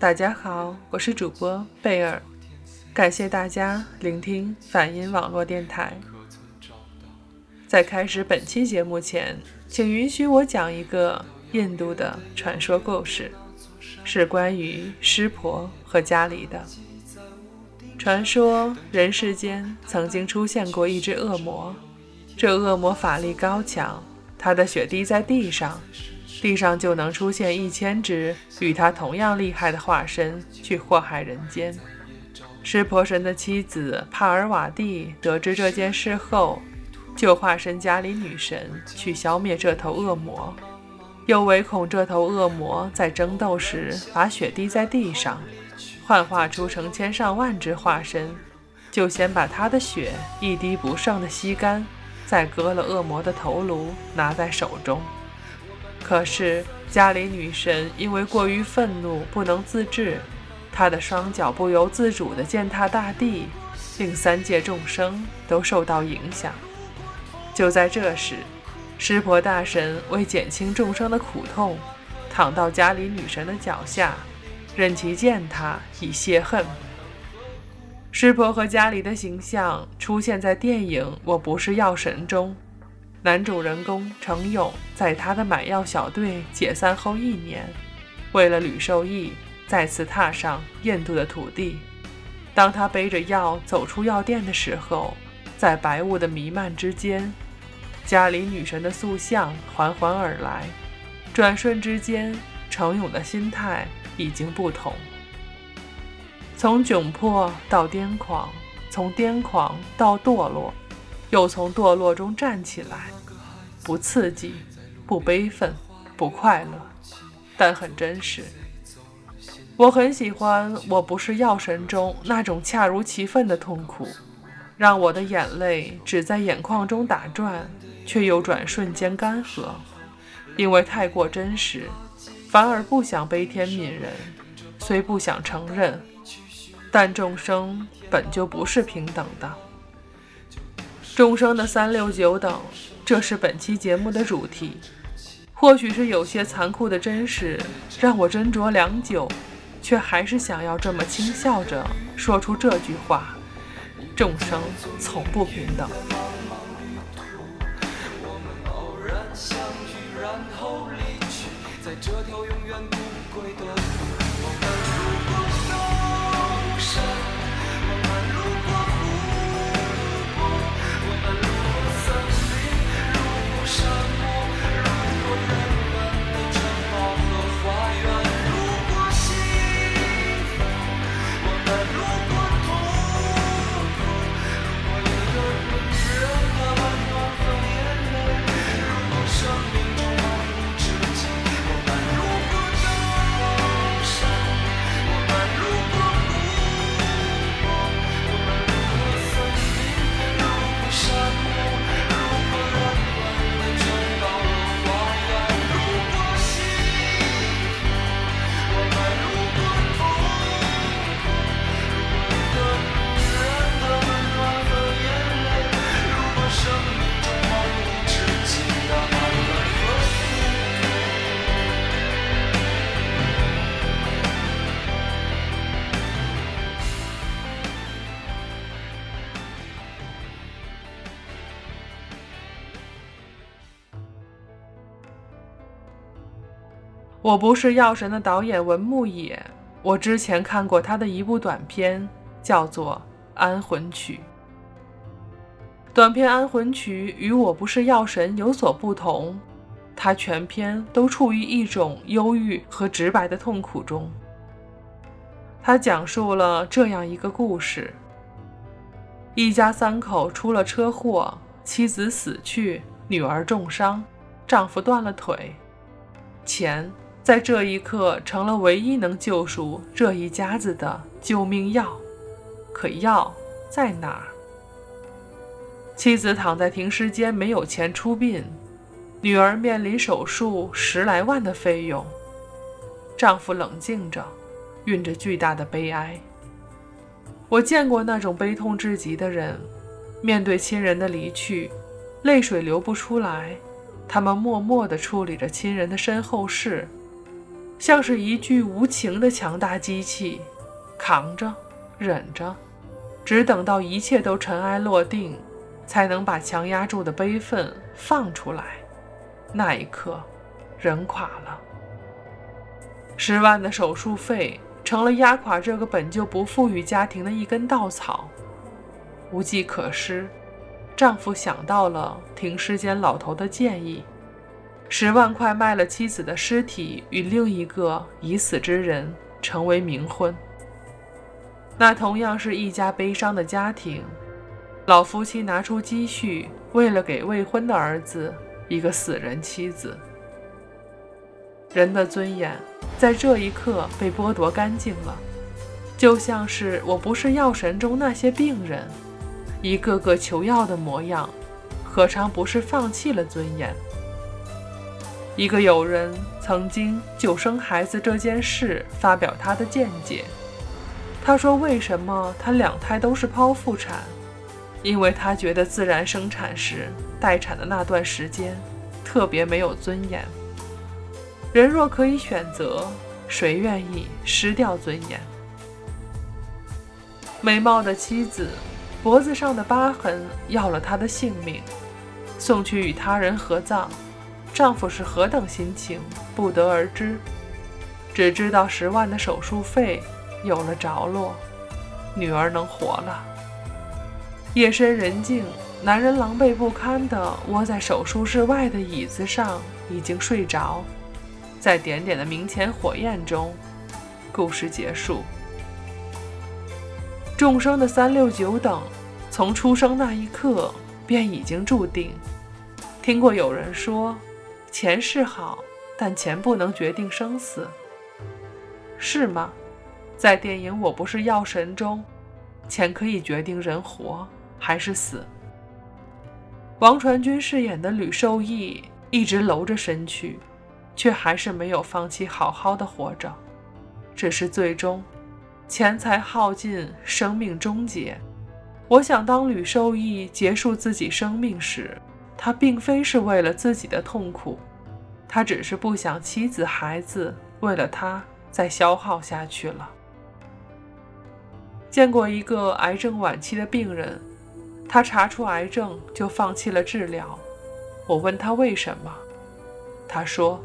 大家好，我是主播贝尔，感谢大家聆听反音网络电台。在开始本期节目前，请允许我讲一个印度的传说故事，是关于湿婆和迦离的。传说人世间曾经出现过一只恶魔，这恶魔法力高强，他的血滴在地上，地上就能出现一千只与他同样厉害的化身去祸害人间。湿婆神的妻子帕尔瓦蒂得知这件事后，就化身迦离女神去消灭这头恶魔，又唯恐这头恶魔在争斗时把血滴在地上。幻化出成千上万只化身，就先把他的血一滴不剩的吸干，再割了恶魔的头颅，拿在手中。可是家里女神因为过于愤怒，不能自制，她的双脚不由自主地践踏大地，令三界众生都受到影响。就在这时，湿婆大神为减轻众生的苦痛，躺到家里女神的脚下。任其践踏以泄恨。湿婆和家里的形象出现在电影《我不是药神》中，男主人公程勇在他的买药小队解散后一年，为了吕受益，再次踏上印度的土地。当他背着药走出药店的时候，在白雾的弥漫之间，家里女神的塑像缓缓而来，转瞬之间，程勇的心态。已经不同，从窘迫到癫狂，从癫狂到堕落，又从堕落中站起来，不刺激，不悲愤，不快乐，但很真实。我很喜欢《我不是药神》中那种恰如其分的痛苦，让我的眼泪只在眼眶中打转，却又转瞬间干涸，因为太过真实。反而不想悲天悯人，虽不想承认，但众生本就不是平等的。众生的三六九等，这是本期节目的主题。或许是有些残酷的真实，让我斟酌良久，却还是想要这么轻笑着说出这句话：众生从不平等。我不是药神的导演文牧野，我之前看过他的一部短片，叫做《安魂曲》。短片《安魂曲》与我不是药神有所不同，他全篇都处于一种忧郁和直白的痛苦中。他讲述了这样一个故事：一家三口出了车祸，妻子死去，女儿重伤，丈夫断了腿，钱。在这一刻，成了唯一能救赎这一家子的救命药。可药在哪儿？妻子躺在停尸间，没有钱出殡；女儿面临手术十来万的费用；丈夫冷静着，蕴着巨大的悲哀。我见过那种悲痛至极的人，面对亲人的离去，泪水流不出来，他们默默地处理着亲人的身后事。像是一具无情的强大机器，扛着，忍着，只等到一切都尘埃落定，才能把强压住的悲愤放出来。那一刻，人垮了。十万的手术费成了压垮这个本就不富裕家庭的一根稻草。无计可施，丈夫想到了停尸间老头的建议。十万块卖了妻子的尸体，与另一个已死之人成为冥婚。那同样是一家悲伤的家庭，老夫妻拿出积蓄，为了给未婚的儿子一个死人妻子。人的尊严在这一刻被剥夺干净了，就像是我不是药神中那些病人，一个个求药的模样，何尝不是放弃了尊严？一个友人曾经就生孩子这件事发表他的见解。他说：“为什么他两胎都是剖腹产？因为他觉得自然生产时待产的那段时间特别没有尊严。人若可以选择，谁愿意失掉尊严？”美貌的妻子脖子上的疤痕要了他的性命，送去与他人合葬。丈夫是何等心情，不得而知，只知道十万的手术费有了着落，女儿能活了。夜深人静，男人狼狈不堪地窝在手术室外的椅子上，已经睡着。在点点的明前火焰中，故事结束。众生的三六九等，从出生那一刻便已经注定。听过有人说。钱是好，但钱不能决定生死，是吗？在电影《我不是药神》中，钱可以决定人活还是死。王传君饰演的吕受益一直搂着身躯，却还是没有放弃好好的活着，只是最终钱财耗尽，生命终结。我想，当吕受益结束自己生命时，他并非是为了自己的痛苦，他只是不想妻子孩子为了他再消耗下去了。见过一个癌症晚期的病人，他查出癌症就放弃了治疗。我问他为什么，他说：“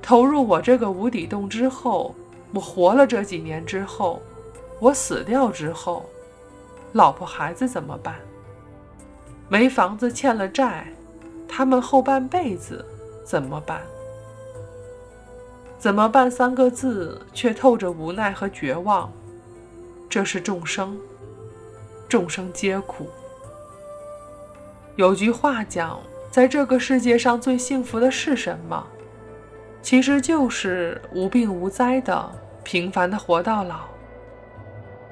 投入我这个无底洞之后，我活了这几年之后，我死掉之后，老婆孩子怎么办？”没房子欠了债，他们后半辈子怎么办？怎么办？三个字却透着无奈和绝望。这是众生，众生皆苦。有句话讲，在这个世界上最幸福的是什么？其实就是无病无灾的平凡的活到老。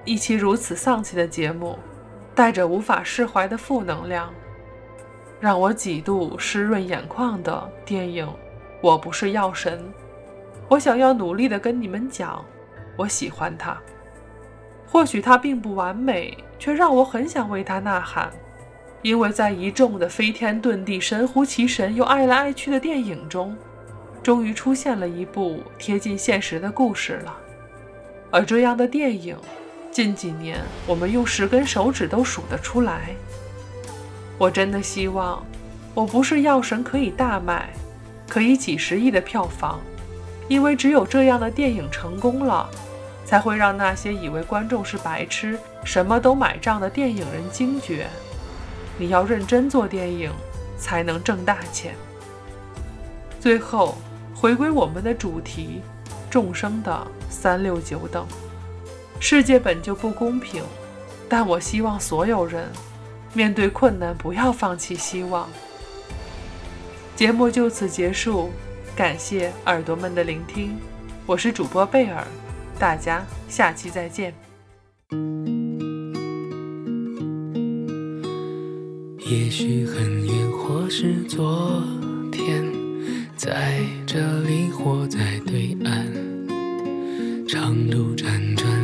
一期如此丧气的节目。带着无法释怀的负能量，让我几度湿润眼眶的电影《我不是药神》，我想要努力的跟你们讲，我喜欢它。或许它并不完美，却让我很想为它呐喊，因为在一众的飞天遁地、神乎其神又爱来爱去的电影中，终于出现了一部贴近现实的故事了。而这样的电影。近几年，我们用十根手指都数得出来。我真的希望，我不是药神可以大卖，可以几十亿的票房，因为只有这样的电影成功了，才会让那些以为观众是白痴、什么都买账的电影人惊觉：你要认真做电影，才能挣大钱。最后，回归我们的主题：众生的三六九等。世界本就不公平，但我希望所有人面对困难不要放弃希望。节目就此结束，感谢耳朵们的聆听，我是主播贝尔，大家下期再见。也许很远，或是昨天，在这里或在对岸，长路辗转。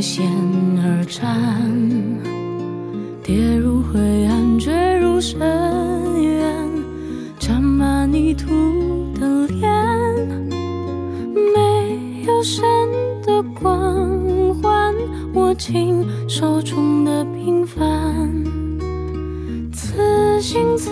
为险而战，跌入灰暗，坠入深渊，沾满泥土的脸，没有神的光环，握紧手中的平凡，此心此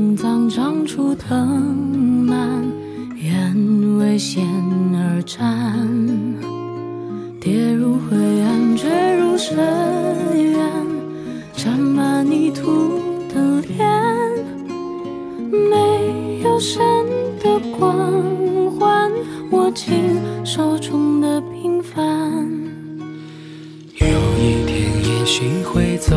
心脏长出藤蔓，愿为险而战，跌入灰暗，坠入深渊，沾满泥土的脸，没有神的光环，握紧手中的平凡。有一天也许会走